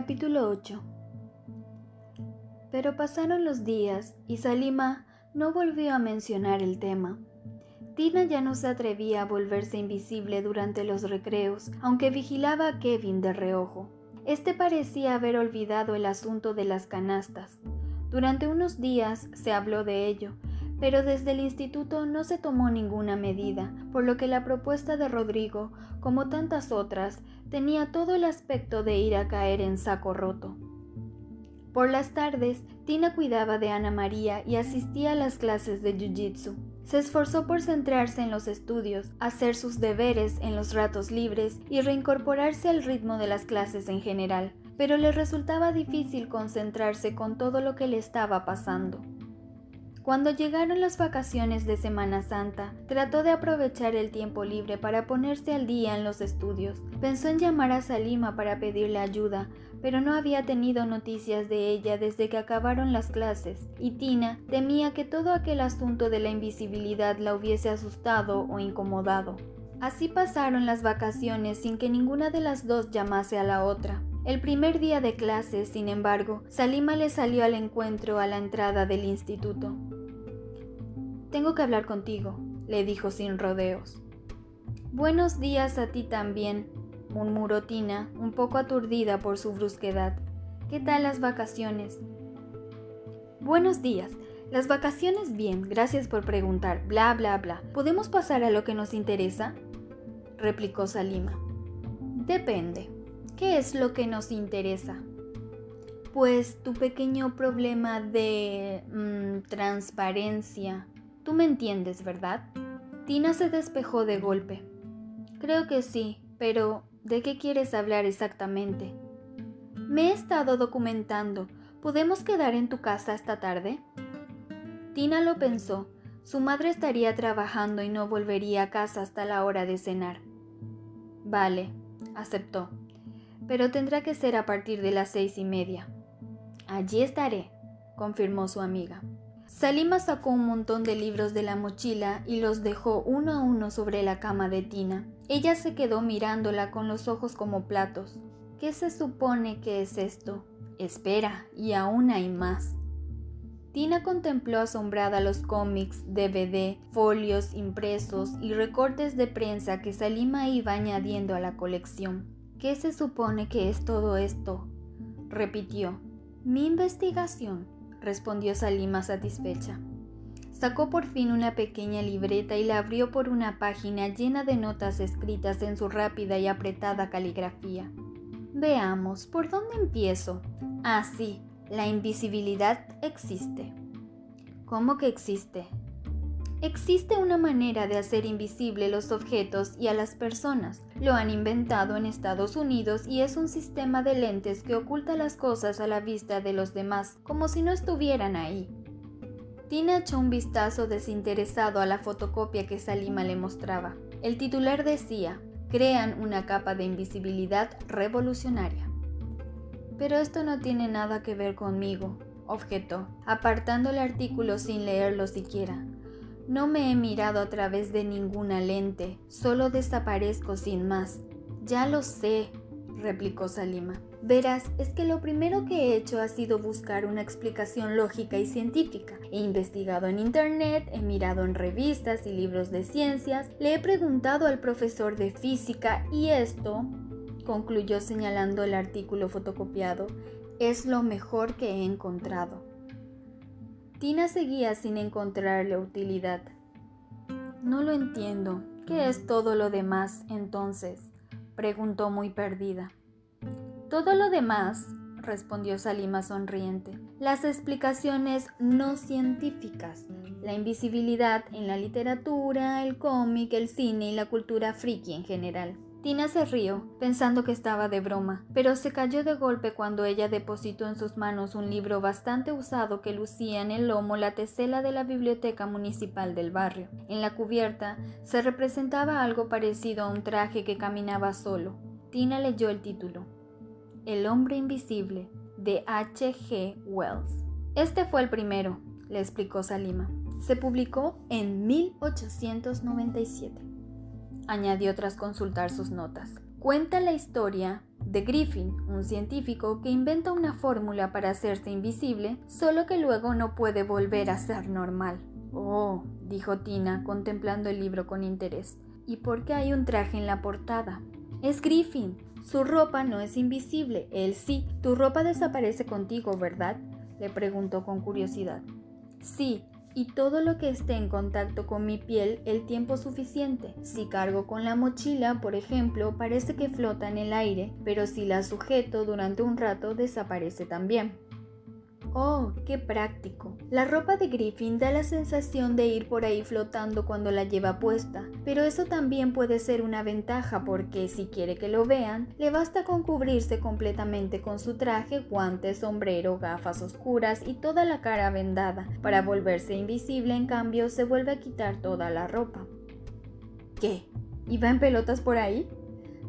Capítulo 8 Pero pasaron los días y Salima no volvió a mencionar el tema. Tina ya no se atrevía a volverse invisible durante los recreos, aunque vigilaba a Kevin de reojo. Este parecía haber olvidado el asunto de las canastas. Durante unos días se habló de ello, pero desde el instituto no se tomó ninguna medida, por lo que la propuesta de Rodrigo, como tantas otras, tenía todo el aspecto de ir a caer en saco roto. Por las tardes, Tina cuidaba de Ana María y asistía a las clases de Jiu-Jitsu. Se esforzó por centrarse en los estudios, hacer sus deberes en los ratos libres y reincorporarse al ritmo de las clases en general, pero le resultaba difícil concentrarse con todo lo que le estaba pasando. Cuando llegaron las vacaciones de Semana Santa, trató de aprovechar el tiempo libre para ponerse al día en los estudios. Pensó en llamar a Salima para pedirle ayuda, pero no había tenido noticias de ella desde que acabaron las clases, y Tina temía que todo aquel asunto de la invisibilidad la hubiese asustado o incomodado. Así pasaron las vacaciones sin que ninguna de las dos llamase a la otra. El primer día de clases, sin embargo, Salima le salió al encuentro a la entrada del instituto. Tengo que hablar contigo, le dijo sin rodeos. Buenos días a ti también, murmuró Tina, un poco aturdida por su brusquedad. ¿Qué tal las vacaciones? Buenos días. Las vacaciones bien, gracias por preguntar. Bla, bla, bla. ¿Podemos pasar a lo que nos interesa? replicó Salima. Depende. ¿Qué es lo que nos interesa? Pues tu pequeño problema de mm, transparencia. Tú me entiendes, ¿verdad? Tina se despejó de golpe. Creo que sí, pero ¿de qué quieres hablar exactamente? Me he estado documentando. ¿Podemos quedar en tu casa esta tarde? Tina lo pensó. Su madre estaría trabajando y no volvería a casa hasta la hora de cenar. Vale, aceptó pero tendrá que ser a partir de las seis y media. Allí estaré, confirmó su amiga. Salima sacó un montón de libros de la mochila y los dejó uno a uno sobre la cama de Tina. Ella se quedó mirándola con los ojos como platos. ¿Qué se supone que es esto? Espera, y aún hay más. Tina contempló asombrada los cómics, DVD, folios impresos y recortes de prensa que Salima iba añadiendo a la colección. ¿Qué se supone que es todo esto? repitió. Mi investigación, respondió Salima satisfecha. Sacó por fin una pequeña libreta y la abrió por una página llena de notas escritas en su rápida y apretada caligrafía. Veamos, ¿por dónde empiezo? Ah, sí, la invisibilidad existe. ¿Cómo que existe? Existe una manera de hacer invisible los objetos y a las personas. Lo han inventado en Estados Unidos y es un sistema de lentes que oculta las cosas a la vista de los demás, como si no estuvieran ahí. Tina echó un vistazo desinteresado a la fotocopia que Salima le mostraba. El titular decía, crean una capa de invisibilidad revolucionaria. Pero esto no tiene nada que ver conmigo, objetó, apartando el artículo sin leerlo siquiera. No me he mirado a través de ninguna lente, solo desaparezco sin más. Ya lo sé, replicó Salima. Verás, es que lo primero que he hecho ha sido buscar una explicación lógica y científica. He investigado en Internet, he mirado en revistas y libros de ciencias, le he preguntado al profesor de física y esto, concluyó señalando el artículo fotocopiado, es lo mejor que he encontrado. Tina seguía sin encontrarle utilidad. No lo entiendo. ¿Qué es todo lo demás entonces? preguntó muy perdida. Todo lo demás, respondió Salima sonriente, las explicaciones no científicas, la invisibilidad en la literatura, el cómic, el cine y la cultura friki en general. Tina se rió, pensando que estaba de broma, pero se cayó de golpe cuando ella depositó en sus manos un libro bastante usado que lucía en el lomo la tesela de la biblioteca municipal del barrio. En la cubierta se representaba algo parecido a un traje que caminaba solo. Tina leyó el título. El hombre invisible, de H. G. Wells. Este fue el primero, le explicó Salima. Se publicó en 1897 añadió tras consultar sus notas. Cuenta la historia de Griffin, un científico que inventa una fórmula para hacerse invisible, solo que luego no puede volver a ser normal. Oh, dijo Tina, contemplando el libro con interés. ¿Y por qué hay un traje en la portada? Es Griffin. Su ropa no es invisible, él sí. Tu ropa desaparece contigo, ¿verdad? le preguntó con curiosidad. Sí, y todo lo que esté en contacto con mi piel el tiempo suficiente. Si cargo con la mochila, por ejemplo, parece que flota en el aire, pero si la sujeto durante un rato desaparece también. Oh, qué práctico. La ropa de Griffin da la sensación de ir por ahí flotando cuando la lleva puesta, pero eso también puede ser una ventaja porque si quiere que lo vean, le basta con cubrirse completamente con su traje, guantes, sombrero, gafas oscuras y toda la cara vendada. Para volverse invisible, en cambio, se vuelve a quitar toda la ropa. ¿Qué? ¿Y va en pelotas por ahí?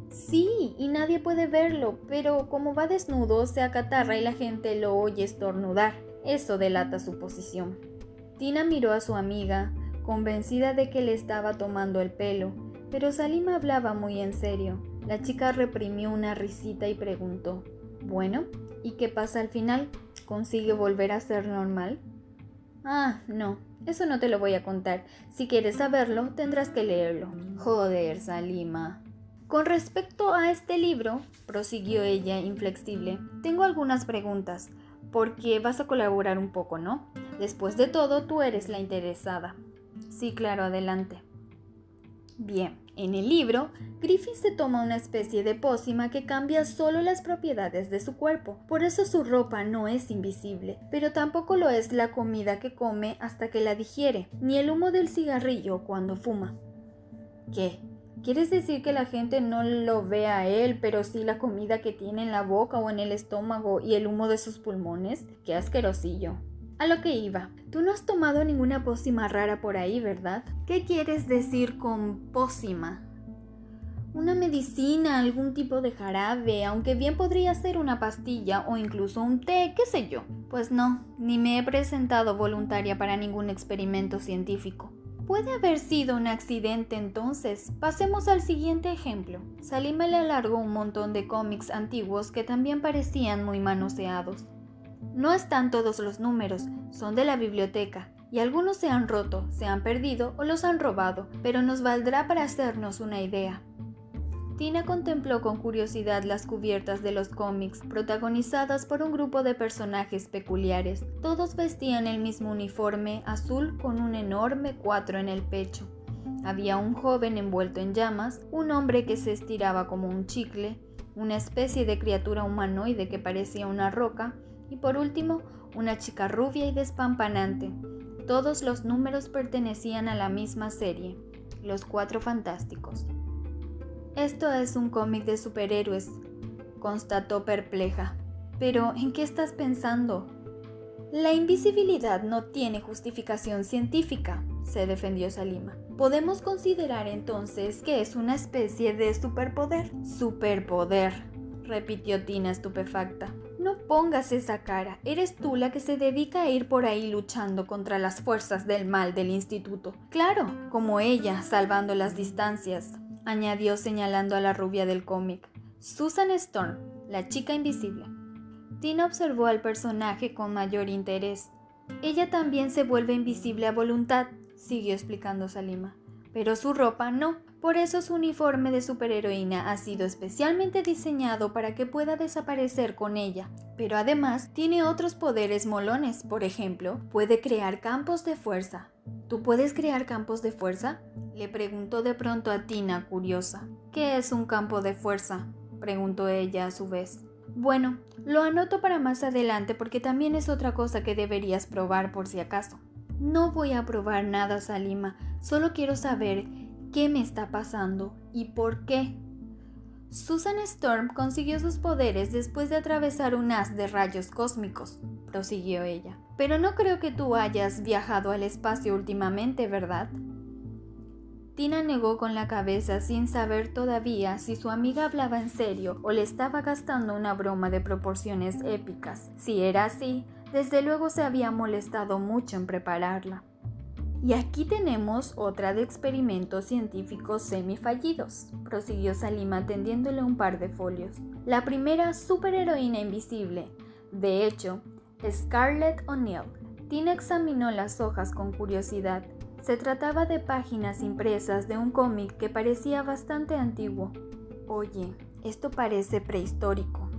Sí, y nadie puede verlo, pero como va desnudo, se acatarra y la gente lo oye estornudar. Eso delata su posición. Tina miró a su amiga, convencida de que le estaba tomando el pelo, pero Salima hablaba muy en serio. La chica reprimió una risita y preguntó, Bueno, ¿y qué pasa al final? ¿Consigue volver a ser normal? Ah, no, eso no te lo voy a contar. Si quieres saberlo, tendrás que leerlo. Joder, Salima. Con respecto a este libro, prosiguió ella inflexible, tengo algunas preguntas, porque vas a colaborar un poco, ¿no? Después de todo, tú eres la interesada. Sí, claro, adelante. Bien, en el libro, Griffin se toma una especie de pócima que cambia solo las propiedades de su cuerpo, por eso su ropa no es invisible, pero tampoco lo es la comida que come hasta que la digiere, ni el humo del cigarrillo cuando fuma. ¿Qué? ¿Quieres decir que la gente no lo ve a él, pero sí la comida que tiene en la boca o en el estómago y el humo de sus pulmones? ¡Qué asquerosillo! A lo que iba. Tú no has tomado ninguna pócima rara por ahí, ¿verdad? ¿Qué quieres decir con pócima? Una medicina, algún tipo de jarabe, aunque bien podría ser una pastilla o incluso un té, qué sé yo. Pues no, ni me he presentado voluntaria para ningún experimento científico. Puede haber sido un accidente entonces. Pasemos al siguiente ejemplo. Salima le alargó un montón de cómics antiguos que también parecían muy manoseados. No están todos los números, son de la biblioteca, y algunos se han roto, se han perdido o los han robado, pero nos valdrá para hacernos una idea. Tina contempló con curiosidad las cubiertas de los cómics, protagonizadas por un grupo de personajes peculiares. Todos vestían el mismo uniforme azul con un enorme cuatro en el pecho. Había un joven envuelto en llamas, un hombre que se estiraba como un chicle, una especie de criatura humanoide que parecía una roca, y por último, una chica rubia y despampanante. Todos los números pertenecían a la misma serie, Los Cuatro Fantásticos. Esto es un cómic de superhéroes, constató perpleja. Pero, ¿en qué estás pensando? La invisibilidad no tiene justificación científica, se defendió Salima. Podemos considerar entonces que es una especie de superpoder. Superpoder, repitió Tina estupefacta. No pongas esa cara, eres tú la que se dedica a ir por ahí luchando contra las fuerzas del mal del instituto. Claro, como ella, salvando las distancias, añadió señalando a la rubia del cómic. Susan Storm, la chica invisible. Tina observó al personaje con mayor interés. Ella también se vuelve invisible a voluntad, siguió explicando Salima. Pero su ropa no, por eso su uniforme de superheroína ha sido especialmente diseñado para que pueda desaparecer con ella. Pero además tiene otros poderes molones, por ejemplo, puede crear campos de fuerza. ¿Tú puedes crear campos de fuerza? Le preguntó de pronto a Tina, curiosa. ¿Qué es un campo de fuerza? preguntó ella a su vez. Bueno, lo anoto para más adelante porque también es otra cosa que deberías probar por si acaso. No voy a probar nada, Salima, solo quiero saber qué me está pasando y por qué. Susan Storm consiguió sus poderes después de atravesar un haz de rayos cósmicos, prosiguió ella. Pero no creo que tú hayas viajado al espacio últimamente, ¿verdad? Tina negó con la cabeza sin saber todavía si su amiga hablaba en serio o le estaba gastando una broma de proporciones épicas. Si era así, desde luego se había molestado mucho en prepararla. Y aquí tenemos otra de experimentos científicos semifallidos, prosiguió Salima tendiéndole un par de folios. La primera superheroína invisible. De hecho, Scarlett O'Neill. Tina examinó las hojas con curiosidad. Se trataba de páginas impresas de un cómic que parecía bastante antiguo. Oye, esto parece prehistórico.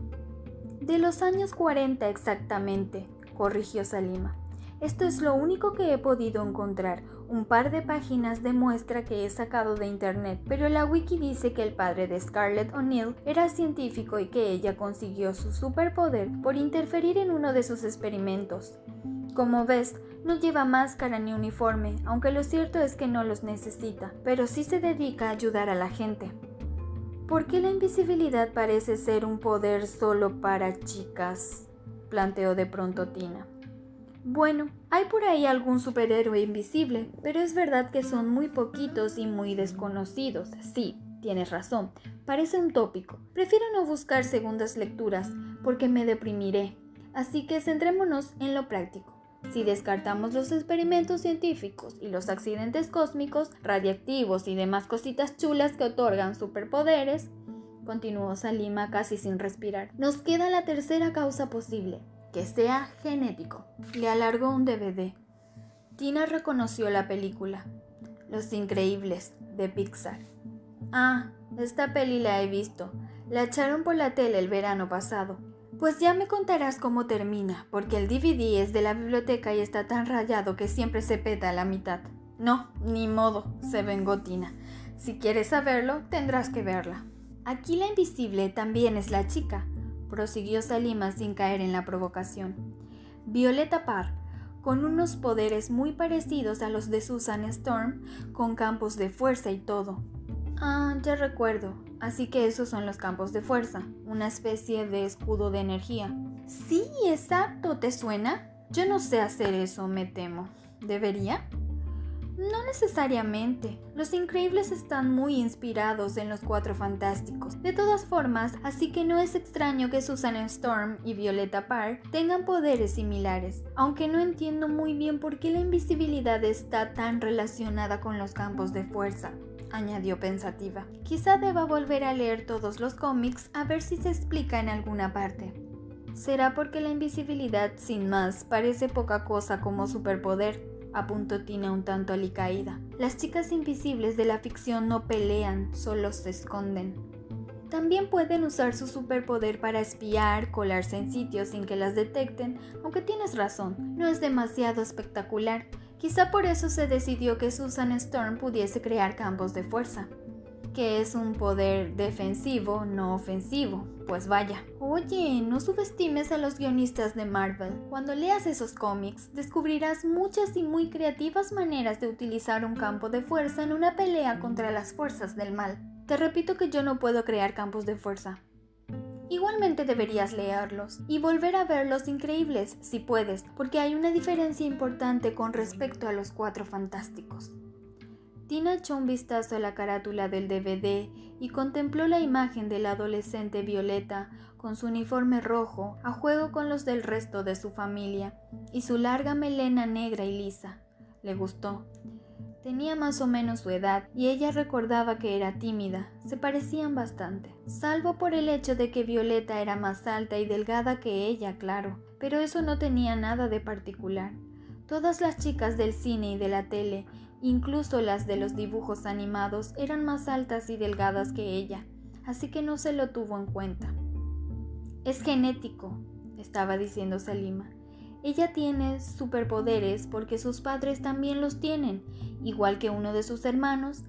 De los años 40 exactamente, corrigió Salima. Esto es lo único que he podido encontrar. Un par de páginas demuestra que he sacado de internet, pero la wiki dice que el padre de Scarlett O'Neill era científico y que ella consiguió su superpoder por interferir en uno de sus experimentos. Como ves, no lleva máscara ni uniforme, aunque lo cierto es que no los necesita, pero sí se dedica a ayudar a la gente. ¿Por qué la invisibilidad parece ser un poder solo para chicas? planteó de pronto Tina. Bueno, hay por ahí algún superhéroe invisible, pero es verdad que son muy poquitos y muy desconocidos. Sí, tienes razón, parece un tópico. Prefiero no buscar segundas lecturas, porque me deprimiré. Así que centrémonos en lo práctico. Si descartamos los experimentos científicos y los accidentes cósmicos, radiactivos y demás cositas chulas que otorgan superpoderes, continuó Salima casi sin respirar, nos queda la tercera causa posible, que sea genético. Le alargó un DVD. Tina reconoció la película, Los Increíbles, de Pixar. Ah, esta peli la he visto. La echaron por la tele el verano pasado. Pues ya me contarás cómo termina, porque el DVD es de la biblioteca y está tan rayado que siempre se peta a la mitad. No, ni modo, se vengó Tina. Si quieres saberlo, tendrás que verla. Aquí la invisible también es la chica, prosiguió Salima sin caer en la provocación. Violeta Parr, con unos poderes muy parecidos a los de Susan Storm, con campos de fuerza y todo. Ah, ya recuerdo. Así que esos son los campos de fuerza, una especie de escudo de energía. Sí, exacto, ¿te suena? Yo no sé hacer eso, me temo. ¿Debería? No necesariamente. Los increíbles están muy inspirados en los cuatro fantásticos. De todas formas, así que no es extraño que Susan Storm y Violeta Parr tengan poderes similares, aunque no entiendo muy bien por qué la invisibilidad está tan relacionada con los campos de fuerza añadió pensativa. Quizá deba volver a leer todos los cómics a ver si se explica en alguna parte. Será porque la invisibilidad, sin más, parece poca cosa como superpoder, apuntó Tina un tanto alicaída. Las chicas invisibles de la ficción no pelean, solo se esconden. También pueden usar su superpoder para espiar, colarse en sitios sin que las detecten, aunque tienes razón, no es demasiado espectacular. Quizá por eso se decidió que Susan Storm pudiese crear campos de fuerza que es un poder defensivo, no ofensivo. Pues vaya. Oye, no subestimes a los guionistas de Marvel. Cuando leas esos cómics, descubrirás muchas y muy creativas maneras de utilizar un campo de fuerza en una pelea contra las fuerzas del mal. Te repito que yo no puedo crear campos de fuerza. Igualmente deberías leerlos y volver a ver los increíbles si puedes, porque hay una diferencia importante con respecto a los cuatro fantásticos. Tina echó un vistazo a la carátula del DVD y contempló la imagen de la adolescente Violeta con su uniforme rojo a juego con los del resto de su familia y su larga melena negra y lisa. Le gustó. Tenía más o menos su edad y ella recordaba que era tímida, se parecían bastante, salvo por el hecho de que Violeta era más alta y delgada que ella, claro, pero eso no tenía nada de particular. Todas las chicas del cine y de la tele Incluso las de los dibujos animados eran más altas y delgadas que ella, así que no se lo tuvo en cuenta. Es genético, estaba diciendo Salima. Ella tiene superpoderes porque sus padres también los tienen, igual que uno de sus hermanos.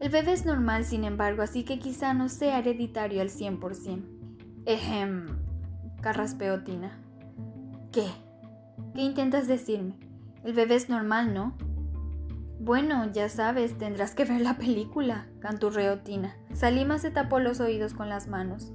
El bebé es normal, sin embargo, así que quizá no sea hereditario al 100%. Ejem, carraspeó Tina. ¿Qué? ¿Qué intentas decirme? El bebé es normal, ¿no? Bueno, ya sabes, tendrás que ver la película, canturreó Tina. Salima se tapó los oídos con las manos.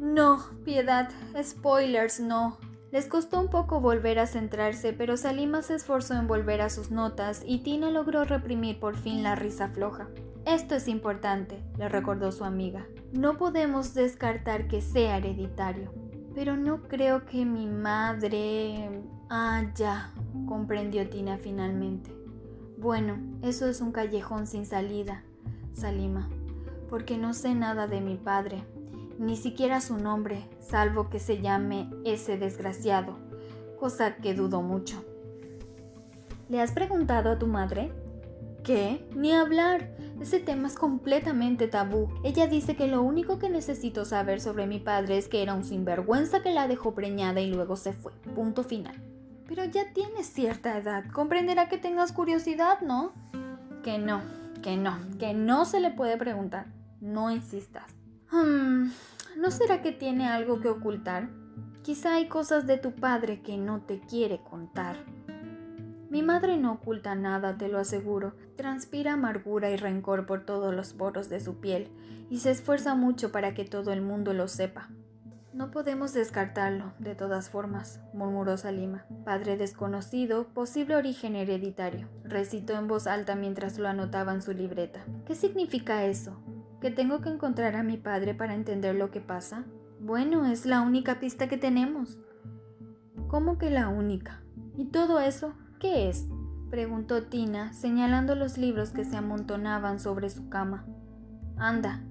No, piedad, spoilers, no. Les costó un poco volver a centrarse, pero Salima se esforzó en volver a sus notas y Tina logró reprimir por fin la risa floja. Esto es importante, le recordó su amiga. No podemos descartar que sea hereditario. Pero no creo que mi madre... Ah, ya, comprendió Tina finalmente. Bueno, eso es un callejón sin salida, Salima, porque no sé nada de mi padre, ni siquiera su nombre, salvo que se llame ese desgraciado, cosa que dudo mucho. ¿Le has preguntado a tu madre? ¿Qué? Ni hablar. Ese tema es completamente tabú. Ella dice que lo único que necesito saber sobre mi padre es que era un sinvergüenza que la dejó preñada y luego se fue. Punto final. Pero ya tienes cierta edad. Comprenderá que tengas curiosidad, ¿no? Que no, que no, que no se le puede preguntar. No insistas. Hmm, ¿No será que tiene algo que ocultar? Quizá hay cosas de tu padre que no te quiere contar. Mi madre no oculta nada, te lo aseguro. Transpira amargura y rencor por todos los poros de su piel y se esfuerza mucho para que todo el mundo lo sepa. No podemos descartarlo, de todas formas, murmuró Salima. Padre desconocido, posible origen hereditario, recitó en voz alta mientras lo anotaba en su libreta. ¿Qué significa eso? ¿Que tengo que encontrar a mi padre para entender lo que pasa? Bueno, es la única pista que tenemos. ¿Cómo que la única? ¿Y todo eso ¿Qué es? preguntó Tina, señalando los libros que se amontonaban sobre su cama. Anda,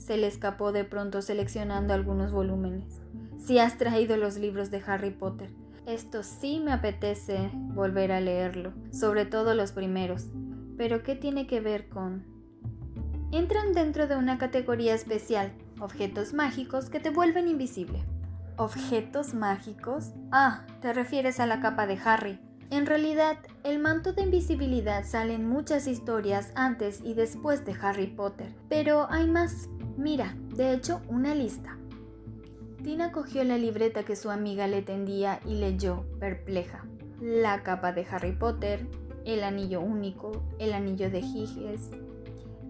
se le escapó de pronto seleccionando algunos volúmenes. Si has traído los libros de Harry Potter, esto sí me apetece volver a leerlo, sobre todo los primeros. Pero ¿qué tiene que ver con...? Entran dentro de una categoría especial, objetos mágicos que te vuelven invisible. ¿Objetos mágicos? Ah, te refieres a la capa de Harry, en realidad, el manto de invisibilidad sale en muchas historias antes y después de Harry Potter, pero hay más. Mira, de hecho, una lista. Tina cogió la libreta que su amiga le tendía y leyó, perpleja. La capa de Harry Potter, el anillo único, el anillo de Giges,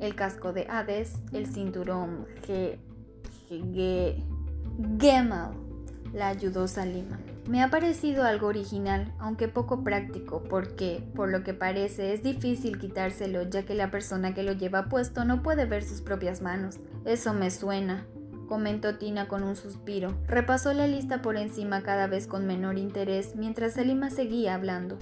el casco de Hades, el cinturón G... G... Gemel. La ayudó Salima. Me ha parecido algo original, aunque poco práctico, porque, por lo que parece, es difícil quitárselo ya que la persona que lo lleva puesto no puede ver sus propias manos. Eso me suena, comentó Tina con un suspiro. Repasó la lista por encima cada vez con menor interés mientras Selima seguía hablando.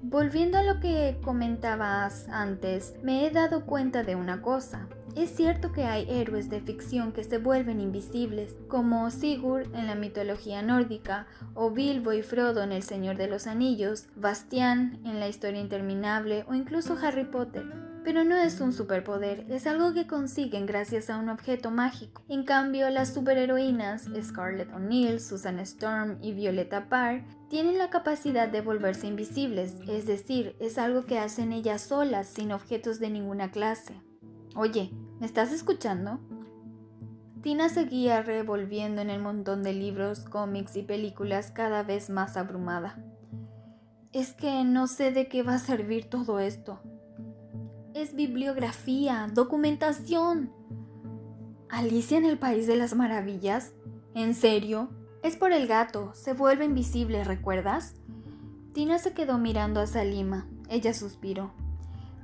Volviendo a lo que comentabas antes, me he dado cuenta de una cosa. Es cierto que hay héroes de ficción que se vuelven invisibles, como Sigurd en la mitología nórdica, o Bilbo y Frodo en El Señor de los Anillos, Bastián en la historia interminable, o incluso Harry Potter. Pero no es un superpoder, es algo que consiguen gracias a un objeto mágico. En cambio, las superheroínas Scarlett O'Neill, Susan Storm y Violeta Parr tienen la capacidad de volverse invisibles, es decir, es algo que hacen ellas solas, sin objetos de ninguna clase. Oye, ¿me estás escuchando? Tina seguía revolviendo en el montón de libros, cómics y películas cada vez más abrumada. Es que no sé de qué va a servir todo esto. Es bibliografía, documentación. ¿Alicia en el País de las Maravillas? ¿En serio? Es por el gato, se vuelve invisible, ¿recuerdas? Tina se quedó mirando a Salima. Ella suspiró.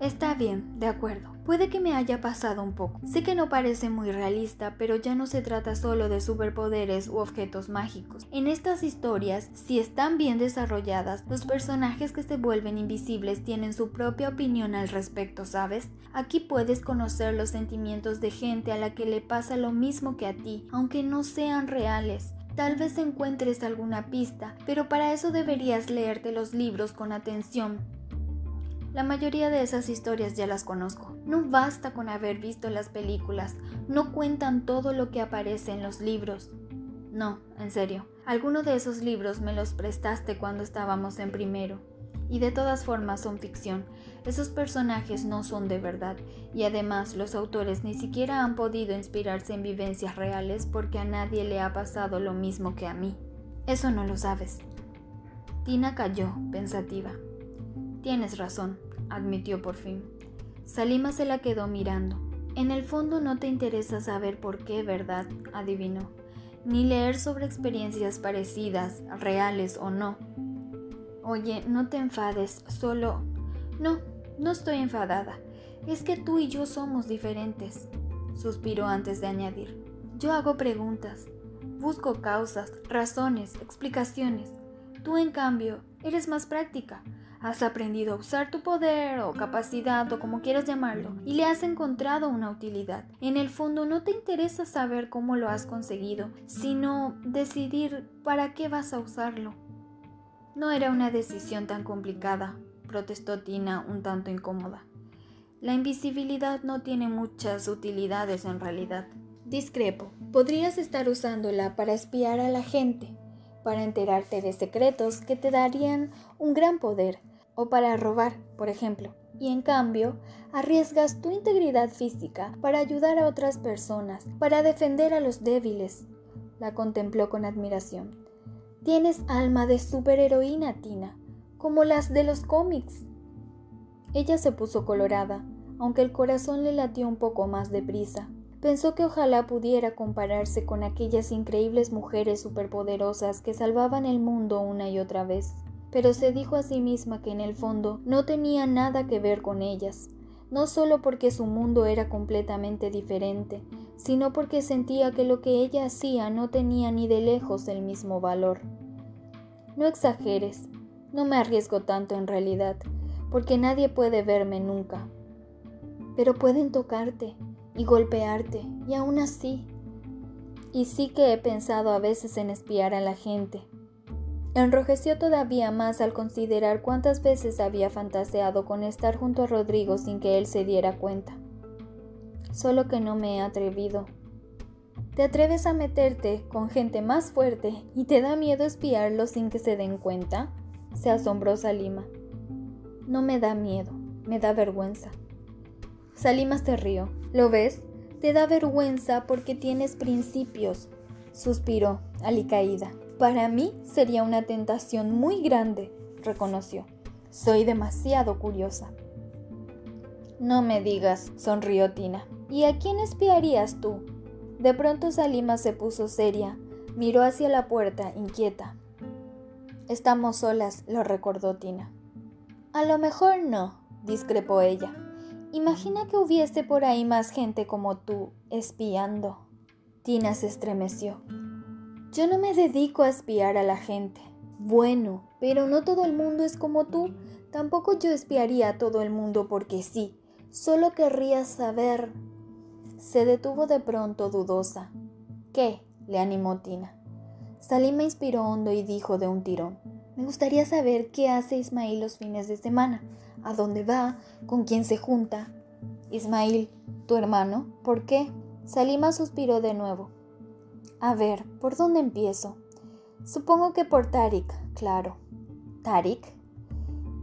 Está bien, de acuerdo. Puede que me haya pasado un poco. Sé que no parece muy realista, pero ya no se trata solo de superpoderes u objetos mágicos. En estas historias, si están bien desarrolladas, los personajes que se vuelven invisibles tienen su propia opinión al respecto, ¿sabes? Aquí puedes conocer los sentimientos de gente a la que le pasa lo mismo que a ti, aunque no sean reales. Tal vez encuentres alguna pista, pero para eso deberías leerte los libros con atención, la mayoría de esas historias ya las conozco. No basta con haber visto las películas, no cuentan todo lo que aparece en los libros. No, en serio, alguno de esos libros me los prestaste cuando estábamos en primero. Y de todas formas son ficción. Esos personajes no son de verdad y además los autores ni siquiera han podido inspirarse en vivencias reales porque a nadie le ha pasado lo mismo que a mí. Eso no lo sabes. Tina cayó, pensativa. Tienes razón, admitió por fin. Salima se la quedó mirando. En el fondo no te interesa saber por qué, ¿verdad? adivinó. Ni leer sobre experiencias parecidas, reales o no. Oye, no te enfades, solo... No, no estoy enfadada. Es que tú y yo somos diferentes, suspiró antes de añadir. Yo hago preguntas, busco causas, razones, explicaciones. Tú, en cambio, eres más práctica. Has aprendido a usar tu poder o capacidad o como quieras llamarlo y le has encontrado una utilidad. En el fondo no te interesa saber cómo lo has conseguido, sino decidir para qué vas a usarlo. No era una decisión tan complicada, protestó Tina un tanto incómoda. La invisibilidad no tiene muchas utilidades en realidad. Discrepo. Podrías estar usándola para espiar a la gente, para enterarte de secretos que te darían un gran poder, o para robar, por ejemplo. Y en cambio, arriesgas tu integridad física para ayudar a otras personas, para defender a los débiles. La contempló con admiración. Tienes alma de superheroína, Tina, como las de los cómics. Ella se puso colorada, aunque el corazón le latió un poco más deprisa. Pensó que ojalá pudiera compararse con aquellas increíbles mujeres superpoderosas que salvaban el mundo una y otra vez pero se dijo a sí misma que en el fondo no tenía nada que ver con ellas, no solo porque su mundo era completamente diferente, sino porque sentía que lo que ella hacía no tenía ni de lejos el mismo valor. No exageres, no me arriesgo tanto en realidad, porque nadie puede verme nunca. Pero pueden tocarte y golpearte, y aún así. Y sí que he pensado a veces en espiar a la gente, Enrojeció todavía más al considerar cuántas veces había fantaseado con estar junto a Rodrigo sin que él se diera cuenta. Solo que no me he atrevido. ¿Te atreves a meterte con gente más fuerte y te da miedo espiarlo sin que se den cuenta? Se asombró Salima. No me da miedo, me da vergüenza. Salima se rió. ¿Lo ves? Te da vergüenza porque tienes principios, suspiró, alicaída. Para mí sería una tentación muy grande, reconoció. Soy demasiado curiosa. No me digas, sonrió Tina. ¿Y a quién espiarías tú? De pronto Salima se puso seria, miró hacia la puerta, inquieta. Estamos solas, lo recordó Tina. A lo mejor no, discrepó ella. Imagina que hubiese por ahí más gente como tú, espiando. Tina se estremeció. Yo no me dedico a espiar a la gente. Bueno, pero no todo el mundo es como tú. Tampoco yo espiaría a todo el mundo porque sí. Solo querría saber. Se detuvo de pronto dudosa. ¿Qué? le animó Tina. Salima inspiró hondo y dijo de un tirón. Me gustaría saber qué hace Ismail los fines de semana, a dónde va, con quién se junta. Ismail, tu hermano, ¿por qué? Salima suspiró de nuevo. A ver, ¿por dónde empiezo? Supongo que por Tarik, claro. ¿Tarik?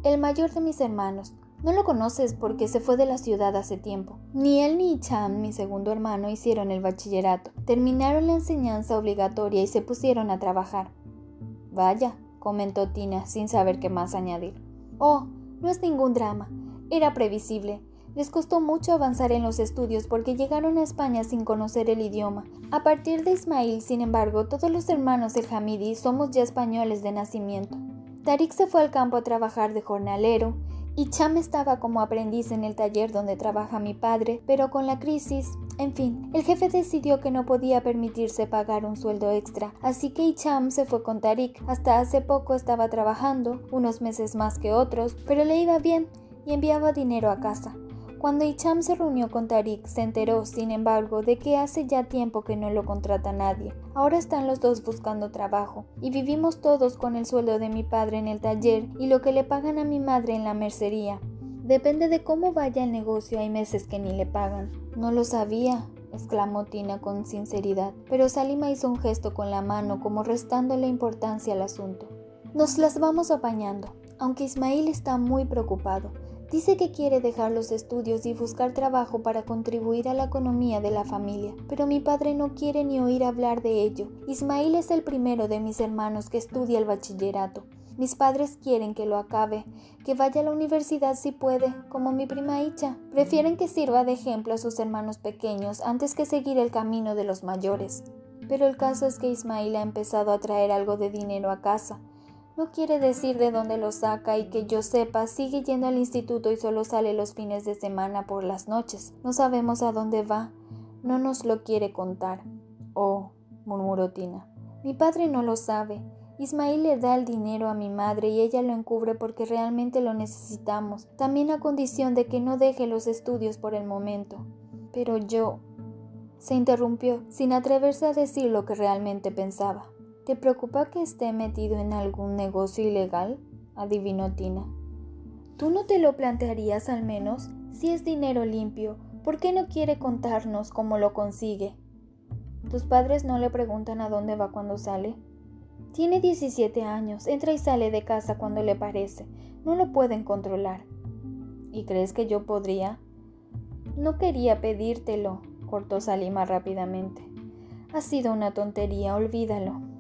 El mayor de mis hermanos. No lo conoces porque se fue de la ciudad hace tiempo. Ni él ni Chan, mi segundo hermano, hicieron el bachillerato. Terminaron la enseñanza obligatoria y se pusieron a trabajar. Vaya, comentó Tina, sin saber qué más añadir. Oh, no es ningún drama. Era previsible. Les costó mucho avanzar en los estudios porque llegaron a España sin conocer el idioma. A partir de Ismail, sin embargo, todos los hermanos del Hamidi somos ya españoles de nacimiento. Tarik se fue al campo a trabajar de jornalero y Cham estaba como aprendiz en el taller donde trabaja mi padre, pero con la crisis, en fin, el jefe decidió que no podía permitirse pagar un sueldo extra, así que Icham se fue con Tarik. Hasta hace poco estaba trabajando, unos meses más que otros, pero le iba bien y enviaba dinero a casa. Cuando Icham se reunió con Tarik, se enteró, sin embargo, de que hace ya tiempo que no lo contrata nadie. Ahora están los dos buscando trabajo, y vivimos todos con el sueldo de mi padre en el taller y lo que le pagan a mi madre en la mercería. Depende de cómo vaya el negocio, hay meses que ni le pagan. No lo sabía, exclamó Tina con sinceridad, pero Salima hizo un gesto con la mano como restándole importancia al asunto. Nos las vamos apañando, aunque Ismail está muy preocupado. Dice que quiere dejar los estudios y buscar trabajo para contribuir a la economía de la familia, pero mi padre no quiere ni oír hablar de ello. Ismail es el primero de mis hermanos que estudia el bachillerato. Mis padres quieren que lo acabe, que vaya a la universidad si puede, como mi prima Icha. Prefieren que sirva de ejemplo a sus hermanos pequeños antes que seguir el camino de los mayores. Pero el caso es que Ismail ha empezado a traer algo de dinero a casa. No quiere decir de dónde lo saca y que yo sepa, sigue yendo al instituto y solo sale los fines de semana por las noches. No sabemos a dónde va. No nos lo quiere contar. Oh, murmuró Tina. Mi padre no lo sabe. Ismail le da el dinero a mi madre y ella lo encubre porque realmente lo necesitamos, también a condición de que no deje los estudios por el momento. Pero yo... Se interrumpió, sin atreverse a decir lo que realmente pensaba. ¿Te preocupa que esté metido en algún negocio ilegal? adivinó Tina. ¿Tú no te lo plantearías al menos? Si es dinero limpio, ¿por qué no quiere contarnos cómo lo consigue? ¿Tus padres no le preguntan a dónde va cuando sale? Tiene 17 años, entra y sale de casa cuando le parece. No lo pueden controlar. ¿Y crees que yo podría? No quería pedírtelo, cortó Salima rápidamente. Ha sido una tontería, olvídalo.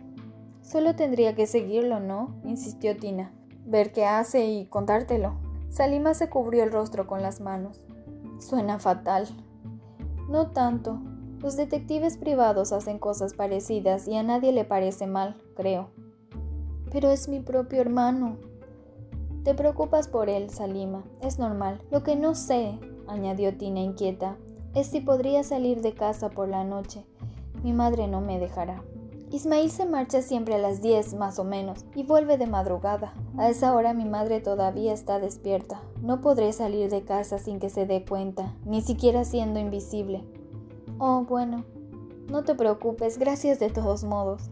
Solo tendría que seguirlo, ¿no? insistió Tina. Ver qué hace y contártelo. Salima se cubrió el rostro con las manos. Suena fatal. No tanto. Los detectives privados hacen cosas parecidas y a nadie le parece mal, creo. Pero es mi propio hermano. Te preocupas por él, Salima. Es normal. Lo que no sé, añadió Tina inquieta, es si podría salir de casa por la noche. Mi madre no me dejará. Ismail se marcha siempre a las 10 más o menos y vuelve de madrugada. A esa hora mi madre todavía está despierta. No podré salir de casa sin que se dé cuenta, ni siquiera siendo invisible. Oh, bueno, no te preocupes, gracias de todos modos.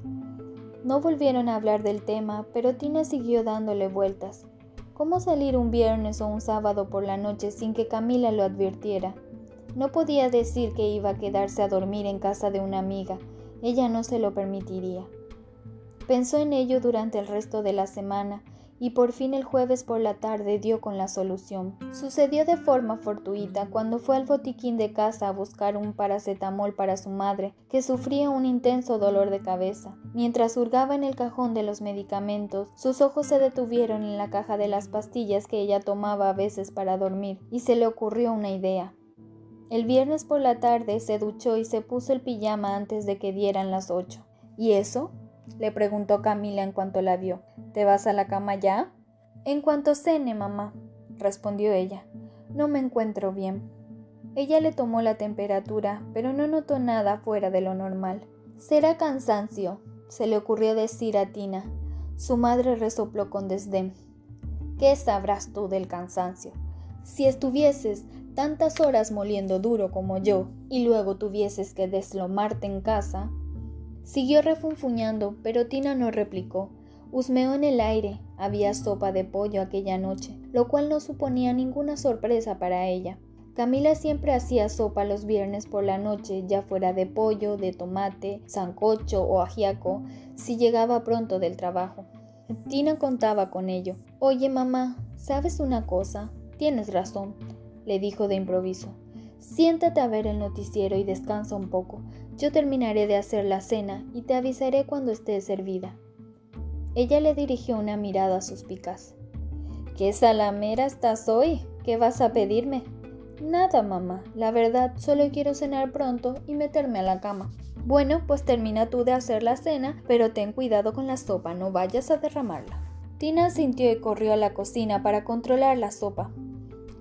No volvieron a hablar del tema, pero Tina siguió dándole vueltas. ¿Cómo salir un viernes o un sábado por la noche sin que Camila lo advirtiera? No podía decir que iba a quedarse a dormir en casa de una amiga, ella no se lo permitiría. Pensó en ello durante el resto de la semana y por fin el jueves por la tarde dio con la solución. Sucedió de forma fortuita cuando fue al botiquín de casa a buscar un paracetamol para su madre, que sufría un intenso dolor de cabeza. Mientras hurgaba en el cajón de los medicamentos, sus ojos se detuvieron en la caja de las pastillas que ella tomaba a veces para dormir, y se le ocurrió una idea. El viernes por la tarde se duchó y se puso el pijama antes de que dieran las ocho. ¿Y eso? le preguntó Camila en cuanto la vio. ¿Te vas a la cama ya? En cuanto cene, mamá, respondió ella. No me encuentro bien. Ella le tomó la temperatura, pero no notó nada fuera de lo normal. Será cansancio, se le ocurrió decir a Tina. Su madre resopló con desdén. ¿Qué sabrás tú del cansancio? Si estuvieses tantas horas moliendo duro como yo y luego tuvieses que deslomarte en casa. Siguió refunfuñando, pero Tina no replicó. Husmeó en el aire. Había sopa de pollo aquella noche, lo cual no suponía ninguna sorpresa para ella. Camila siempre hacía sopa los viernes por la noche, ya fuera de pollo, de tomate, sancocho o ajiaco, si llegaba pronto del trabajo. Tina contaba con ello. Oye, mamá, ¿sabes una cosa? Tienes razón le dijo de improviso. Siéntate a ver el noticiero y descansa un poco. Yo terminaré de hacer la cena y te avisaré cuando esté servida. Ella le dirigió una mirada suspicaz. ¿Qué salamera estás hoy? ¿Qué vas a pedirme? Nada, mamá. La verdad, solo quiero cenar pronto y meterme a la cama. Bueno, pues termina tú de hacer la cena, pero ten cuidado con la sopa, no vayas a derramarla. Tina sintió y corrió a la cocina para controlar la sopa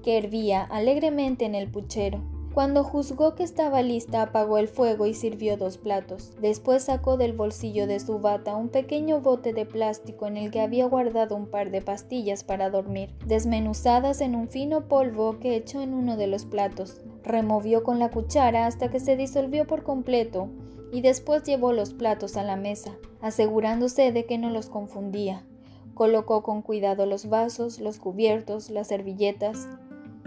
que hervía alegremente en el puchero. Cuando juzgó que estaba lista, apagó el fuego y sirvió dos platos. Después sacó del bolsillo de su bata un pequeño bote de plástico en el que había guardado un par de pastillas para dormir, desmenuzadas en un fino polvo que echó en uno de los platos. Removió con la cuchara hasta que se disolvió por completo y después llevó los platos a la mesa, asegurándose de que no los confundía. Colocó con cuidado los vasos, los cubiertos, las servilletas,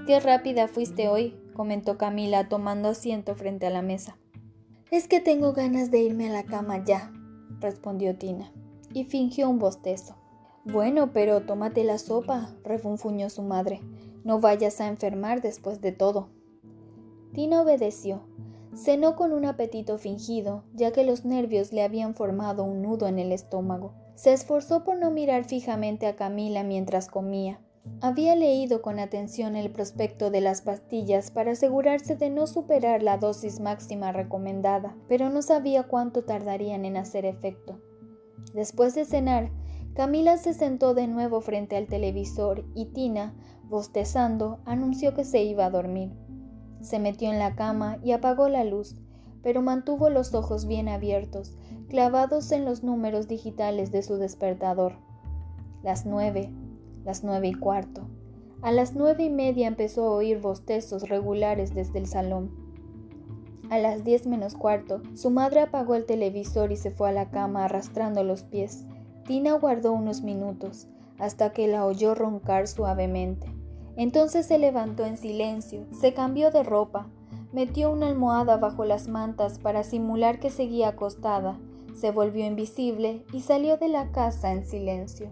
Qué rápida fuiste hoy, comentó Camila tomando asiento frente a la mesa. Es que tengo ganas de irme a la cama ya, respondió Tina, y fingió un bostezo. Bueno, pero tómate la sopa, refunfuñó su madre. No vayas a enfermar después de todo. Tina obedeció. Cenó con un apetito fingido, ya que los nervios le habían formado un nudo en el estómago. Se esforzó por no mirar fijamente a Camila mientras comía. Había leído con atención el prospecto de las pastillas para asegurarse de no superar la dosis máxima recomendada, pero no sabía cuánto tardarían en hacer efecto. Después de cenar, Camila se sentó de nuevo frente al televisor y Tina, bostezando, anunció que se iba a dormir. Se metió en la cama y apagó la luz, pero mantuvo los ojos bien abiertos, clavados en los números digitales de su despertador. Las nueve, las nueve y cuarto. A las nueve y media empezó a oír bostezos regulares desde el salón. A las diez menos cuarto, su madre apagó el televisor y se fue a la cama arrastrando los pies. Tina guardó unos minutos, hasta que la oyó roncar suavemente. Entonces se levantó en silencio, se cambió de ropa, metió una almohada bajo las mantas para simular que seguía acostada, se volvió invisible y salió de la casa en silencio.